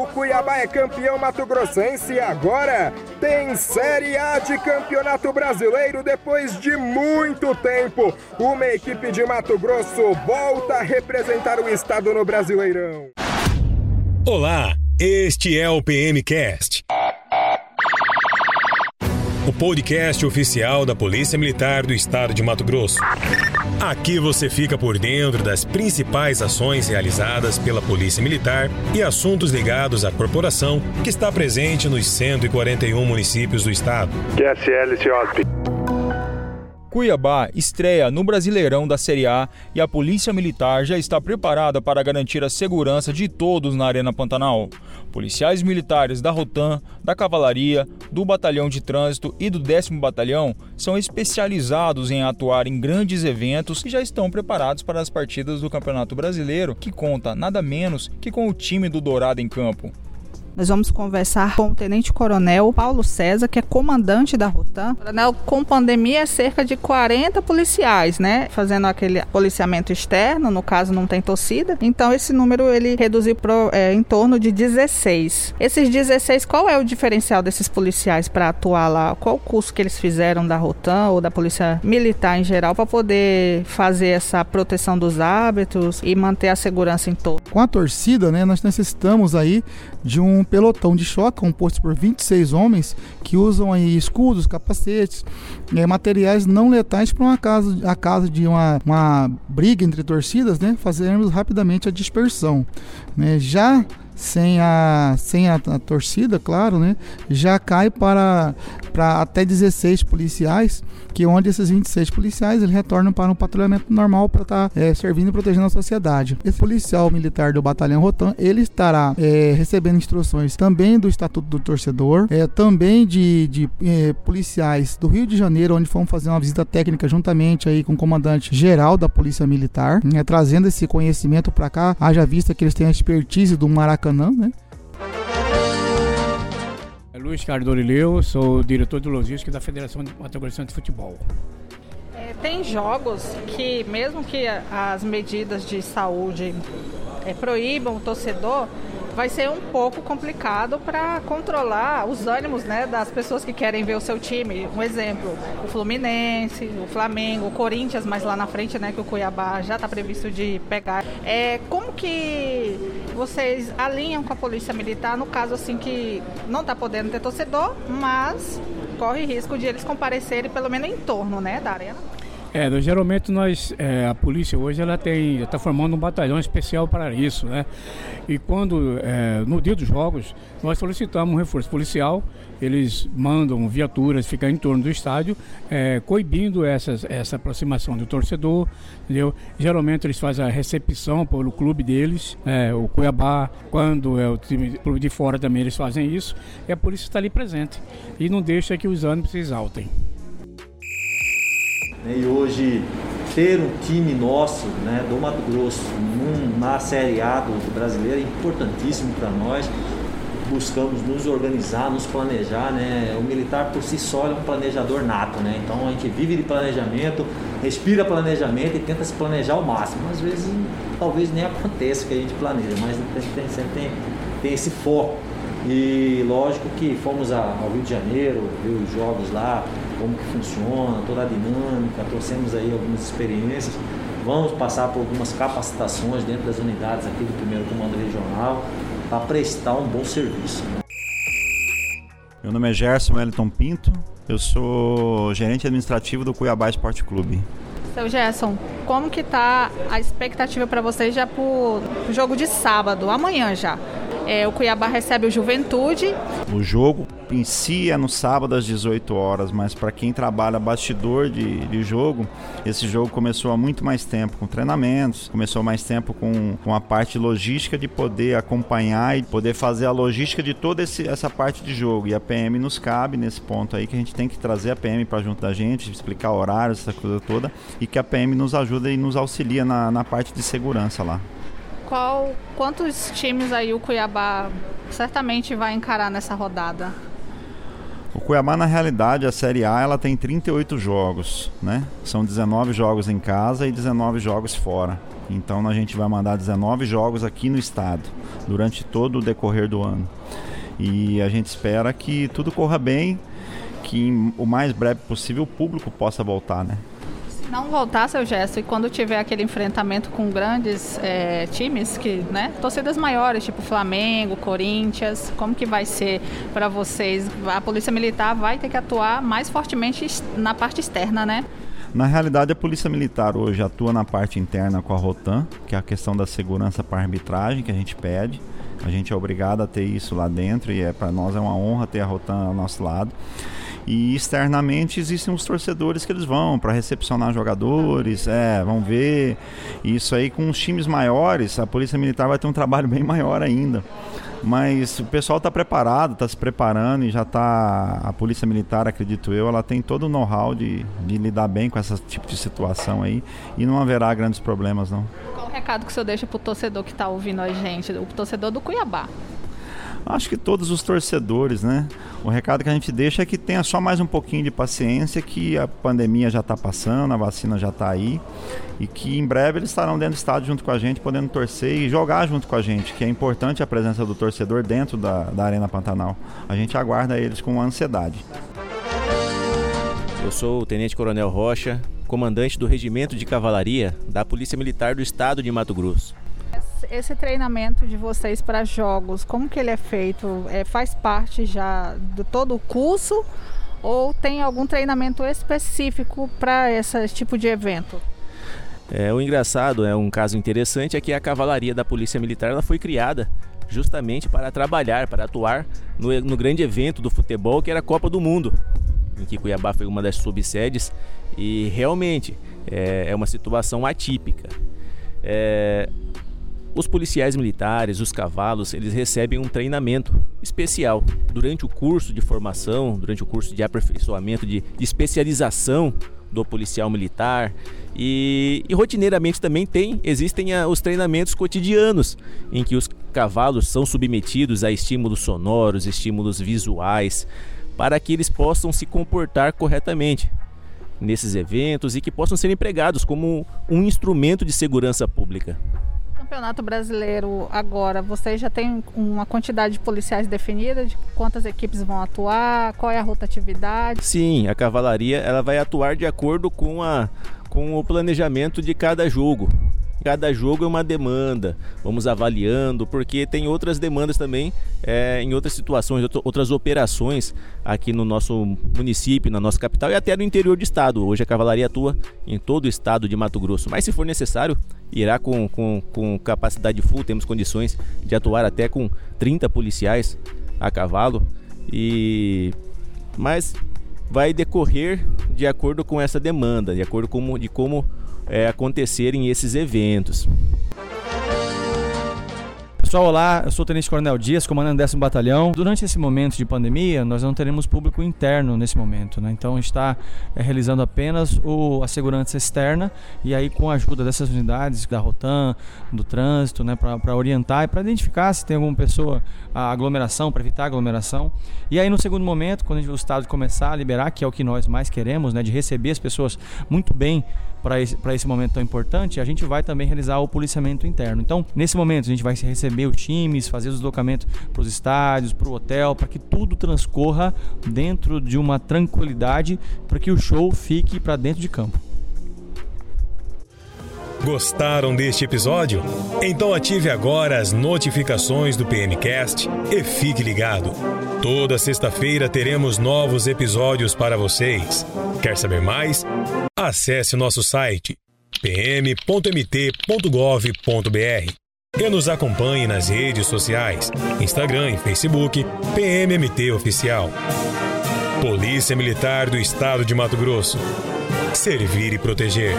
O Cuiabá é campeão mato-grossense e agora tem Série A de Campeonato Brasileiro depois de muito tempo. Uma equipe de Mato Grosso volta a representar o estado no Brasileirão. Olá, este é o PMcast o podcast oficial da Polícia Militar do Estado de Mato Grosso. Aqui você fica por dentro das principais ações realizadas pela Polícia Militar e assuntos ligados à corporação que está presente nos 141 municípios do estado. Cuiabá estreia no Brasileirão da Série A e a Polícia Militar já está preparada para garantir a segurança de todos na Arena Pantanal. Policiais militares da Rotan, da Cavalaria, do Batalhão de Trânsito e do 10 Batalhão são especializados em atuar em grandes eventos e já estão preparados para as partidas do Campeonato Brasileiro, que conta nada menos que com o time do Dourado em campo. Nós vamos conversar com o Tenente Coronel Paulo César, que é comandante da Rotan. Coronel, com pandemia é cerca de 40 policiais, né? Fazendo aquele policiamento externo, no caso não tem torcida. Então esse número ele reduziu pro, é, em torno de 16. Esses 16, qual é o diferencial desses policiais para atuar lá? Qual o curso que eles fizeram da Rotan ou da Polícia Militar em geral para poder fazer essa proteção dos hábitos e manter a segurança em todo? Com a torcida, né, nós necessitamos aí de um pelotão de choque composto por 26 homens que usam aí escudos, capacetes, é, materiais não letais para uma casa, a casa de uma, uma briga entre torcidas, né, fazermos rapidamente a dispersão. Né. Já sem a, sem a, a, torcida, claro, né, já cai para, para até 16 policiais, que onde esses 26 policiais eles retornam para um patrulhamento normal para estar tá, é, servindo e protegendo a sociedade. Esse policial militar do Batalhão Rotan, ele estará é, recebendo instruções também do Estatuto do Torcedor, é, também de, de é, policiais do Rio de Janeiro, onde fomos fazer uma visita técnica juntamente aí com o comandante geral da Polícia Militar, né, trazendo esse conhecimento para cá, haja vista que eles têm a expertise do Maracanã Maracanã, né? É Luiz Carlos Dorileu, sou diretor de logística da Federação de Mato Grosso de Futebol. É, tem jogos que, mesmo que as medidas de saúde é, proíbam o torcedor, vai ser um pouco complicado para controlar os ânimos né, das pessoas que querem ver o seu time. Um exemplo, o Fluminense, o Flamengo, o Corinthians, mas lá na frente, né, que o Cuiabá já está previsto de pegar. É, como que vocês alinham com a Polícia Militar no caso assim que não está podendo ter torcedor, mas corre risco de eles comparecerem pelo menos em torno né, da arena? É, geralmente nós, é, a polícia hoje ela tem, está formando um batalhão especial para isso, né? E quando, é, no dia dos jogos, nós solicitamos um reforço policial, eles mandam viaturas ficar em torno do estádio, é, coibindo essas, essa aproximação do torcedor, entendeu? Geralmente eles fazem a recepção pelo clube deles, é, o Cuiabá, quando é o time clube de fora também eles fazem isso, e a polícia está ali presente e não deixa que os ânimos se exaltem. Né? E hoje ter um time nosso né, do Mato Grosso num, na Série A do, do brasileiro é importantíssimo para nós. Buscamos nos organizar, nos planejar. Né? O militar por si só é um planejador nato. Né? Então a gente vive de planejamento, respira planejamento e tenta se planejar ao máximo. Às vezes talvez nem aconteça o que a gente planeja, mas gente tem, sempre tem, tem esse foco. E lógico que fomos ao Rio de Janeiro, ver os jogos lá, como que funciona, toda a dinâmica, trouxemos aí algumas experiências. Vamos passar por algumas capacitações dentro das unidades aqui do primeiro comando regional para prestar um bom serviço. Meu nome é Gerson Wellington Pinto, eu sou gerente administrativo do Cuiabá Esporte Clube. Seu Gerson, como que tá a expectativa para vocês já para o jogo de sábado, amanhã já? É, o Cuiabá recebe o Juventude. O jogo é no sábado às 18 horas, mas para quem trabalha bastidor de, de jogo, esse jogo começou há muito mais tempo com treinamentos, começou mais tempo com, com a parte logística de poder acompanhar e poder fazer a logística de toda esse, essa parte de jogo. E a PM nos cabe nesse ponto aí que a gente tem que trazer a PM para junto da gente, explicar horários, essa coisa toda, e que a PM nos ajuda e nos auxilia na, na parte de segurança lá qual, quantos times aí o Cuiabá certamente vai encarar nessa rodada? O Cuiabá, na realidade, a Série A ela tem 38 jogos, né? São 19 jogos em casa e 19 jogos fora. Então a gente vai mandar 19 jogos aqui no estado durante todo o decorrer do ano. E a gente espera que tudo corra bem, que o mais breve possível o público possa voltar, né? Não voltar, seu gesto, e quando tiver aquele enfrentamento com grandes é, times, que, né, torcidas maiores, tipo Flamengo, Corinthians, como que vai ser para vocês? A Polícia Militar vai ter que atuar mais fortemente na parte externa, né? Na realidade, a Polícia Militar hoje atua na parte interna com a Rotan, que é a questão da segurança para arbitragem que a gente pede. A gente é obrigado a ter isso lá dentro e é para nós é uma honra ter a Rotan ao nosso lado. E externamente existem os torcedores que eles vão para recepcionar jogadores, é, vão ver. Isso aí com os times maiores, a Polícia Militar vai ter um trabalho bem maior ainda. Mas o pessoal está preparado, está se preparando e já está. A Polícia Militar, acredito eu, ela tem todo o know-how de, de lidar bem com esse tipo de situação aí e não haverá grandes problemas, não. Qual o recado que o senhor deixa para o torcedor que está ouvindo a gente, o torcedor do Cuiabá? Acho que todos os torcedores, né? O recado que a gente deixa é que tenha só mais um pouquinho de paciência, que a pandemia já está passando, a vacina já está aí e que em breve eles estarão dentro do estádio junto com a gente, podendo torcer e jogar junto com a gente, que é importante a presença do torcedor dentro da, da Arena Pantanal. A gente aguarda eles com ansiedade. Eu sou o Tenente Coronel Rocha, comandante do Regimento de Cavalaria da Polícia Militar do Estado de Mato Grosso esse treinamento de vocês para jogos, como que ele é feito? É, faz parte já de todo o curso ou tem algum treinamento específico para esse tipo de evento? É, o engraçado, é um caso interessante, é que a cavalaria da Polícia Militar ela foi criada justamente para trabalhar, para atuar no, no grande evento do futebol que era a Copa do Mundo, em que Cuiabá foi uma das subsedes e realmente é, é uma situação atípica. É, os policiais militares, os cavalos, eles recebem um treinamento especial durante o curso de formação, durante o curso de aperfeiçoamento, de, de especialização do policial militar e, e, rotineiramente também tem existem a, os treinamentos cotidianos em que os cavalos são submetidos a estímulos sonoros, estímulos visuais, para que eles possam se comportar corretamente nesses eventos e que possam ser empregados como um instrumento de segurança pública. Campeonato Brasileiro agora, vocês já têm uma quantidade de policiais definida de quantas equipes vão atuar, qual é a rotatividade? Sim, a cavalaria ela vai atuar de acordo com, a, com o planejamento de cada jogo. Cada jogo é uma demanda, vamos avaliando, porque tem outras demandas também é, em outras situações, outras operações aqui no nosso município, na nossa capital e até no interior do estado. Hoje a cavalaria atua em todo o estado de Mato Grosso, mas se for necessário, irá com, com, com capacidade full, temos condições de atuar até com 30 policiais a cavalo e mas vai decorrer de acordo com essa demanda, de acordo com de como é, acontecerem esses eventos. Pessoal, olá, eu sou o Tenente Coronel Dias, comandante do décimo batalhão. Durante esse momento de pandemia, nós não teremos público interno nesse momento, né? Então a gente está é, realizando apenas o, a segurança externa e aí com a ajuda dessas unidades da Rotan, do trânsito, né, para orientar e para identificar se tem alguma pessoa a aglomeração, para evitar aglomeração. E aí no segundo momento, quando o estado começar a liberar, que é o que nós mais queremos, né, de receber as pessoas muito bem para esse, esse momento tão importante, a gente vai também realizar o policiamento interno. Então, nesse momento, a gente vai receber os times, fazer os deslocamentos para os estádios, para o hotel, para que tudo transcorra dentro de uma tranquilidade, para que o show fique para dentro de campo. Gostaram deste episódio? Então ative agora as notificações do PMcast e fique ligado. Toda sexta-feira teremos novos episódios para vocês. Quer saber mais? Acesse nosso site pm.mt.gov.br e nos acompanhe nas redes sociais, Instagram e Facebook, PMMT Oficial. Polícia Militar do Estado de Mato Grosso. Servir e proteger.